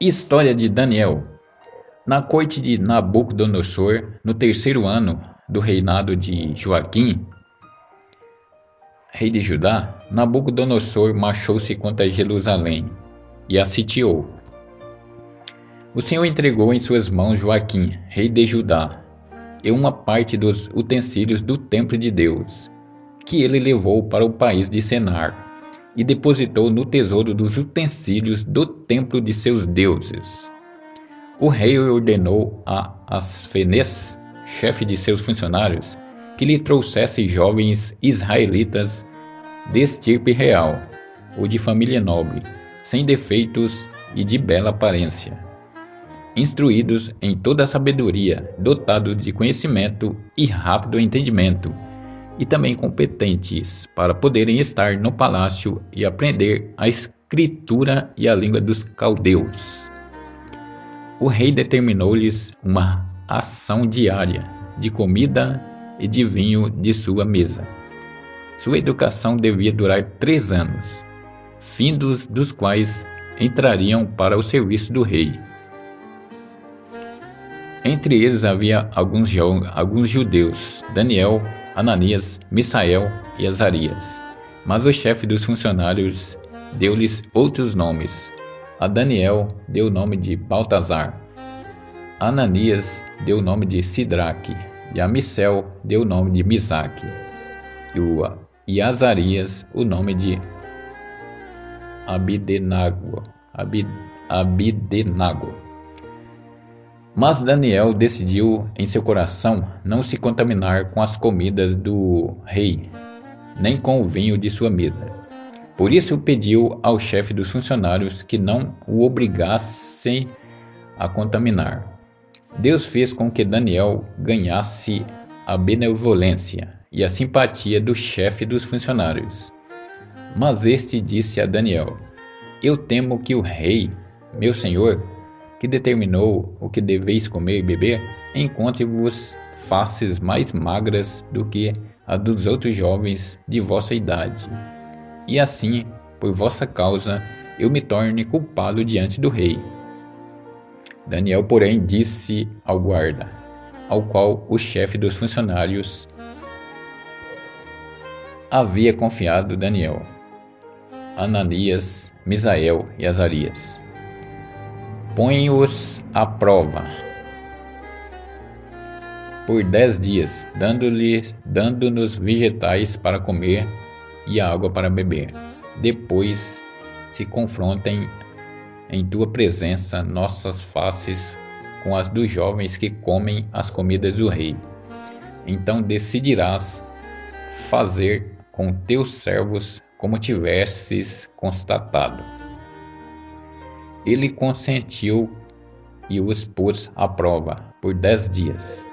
História de Daniel. Na corte de Nabucodonosor, no terceiro ano do reinado de Joaquim, rei de Judá, Nabucodonosor marchou-se contra Jerusalém e a sitiou. O Senhor entregou em suas mãos Joaquim, rei de Judá, e uma parte dos utensílios do templo de Deus, que ele levou para o país de Senar e depositou no tesouro dos utensílios do templo de seus deuses. O rei ordenou a Asfenes, chefe de seus funcionários, que lhe trouxesse jovens israelitas de estirpe real ou de família nobre, sem defeitos e de bela aparência, instruídos em toda a sabedoria, dotados de conhecimento e rápido entendimento e também competentes para poderem estar no palácio e aprender a escritura e a língua dos caldeus. O rei determinou-lhes uma ação diária de comida e de vinho de sua mesa. Sua educação devia durar três anos, findos dos quais entrariam para o serviço do rei. Entre eles havia alguns, alguns judeus, Daniel, Ananias, Misael e Azarias. Mas o chefe dos funcionários deu-lhes outros nomes. A Daniel deu o nome de Baltazar. A Ananias deu o nome de Sidraque. E a Misel deu o nome de Misaque. E, o, e Azarias o nome de Abidenago. Abid, Abidenago. Mas Daniel decidiu em seu coração não se contaminar com as comidas do rei, nem com o vinho de sua mesa. Por isso pediu ao chefe dos funcionários que não o obrigassem a contaminar. Deus fez com que Daniel ganhasse a benevolência e a simpatia do chefe dos funcionários. Mas este disse a Daniel: Eu temo que o rei, meu senhor, que determinou o que deveis comer e beber, encontre-vos faces mais magras do que a dos outros jovens de vossa idade. E assim, por vossa causa, eu me torne culpado diante do rei. Daniel, porém, disse ao guarda, ao qual o chefe dos funcionários havia confiado Daniel, Ananias, Misael e Azarias põe-os à prova por dez dias, dando-lhe, dando-nos vegetais para comer e água para beber. Depois se confrontem em tua presença nossas faces com as dos jovens que comem as comidas do rei. Então decidirás fazer com teus servos como tivesses constatado. Ele consentiu e os pôs à prova por dez dias.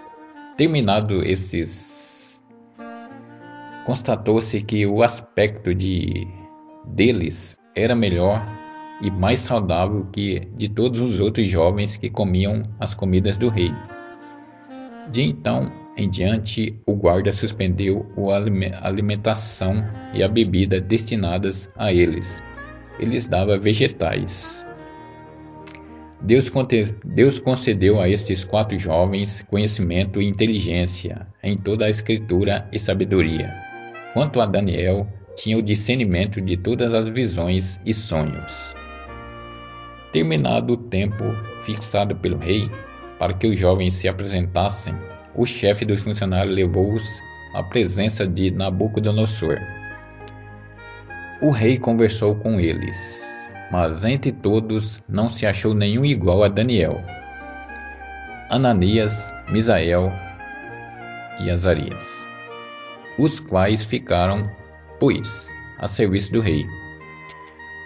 Terminado esses, constatou-se que o aspecto de deles era melhor e mais saudável que de todos os outros jovens que comiam as comidas do rei. De então em diante, o guarda suspendeu a alimentação e a bebida destinadas a eles. Eles dava vegetais. Deus, Deus concedeu a estes quatro jovens conhecimento e inteligência em toda a escritura e sabedoria. Quanto a Daniel, tinha o discernimento de todas as visões e sonhos. Terminado o tempo fixado pelo rei para que os jovens se apresentassem, o chefe dos funcionários levou-os à presença de Nabucodonosor. O rei conversou com eles mas entre todos não se achou nenhum igual a Daniel, Ananias, Misael e Azarias, os quais ficaram, pois, a serviço do rei.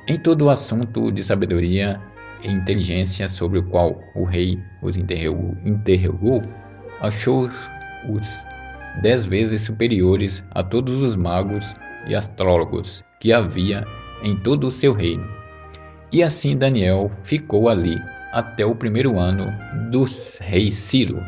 Em todo o assunto de sabedoria e inteligência sobre o qual o rei os interrogou, interrogou achou-os dez vezes superiores a todos os magos e astrólogos que havia em todo o seu reino. E assim Daniel ficou ali até o primeiro ano do rei Ciro,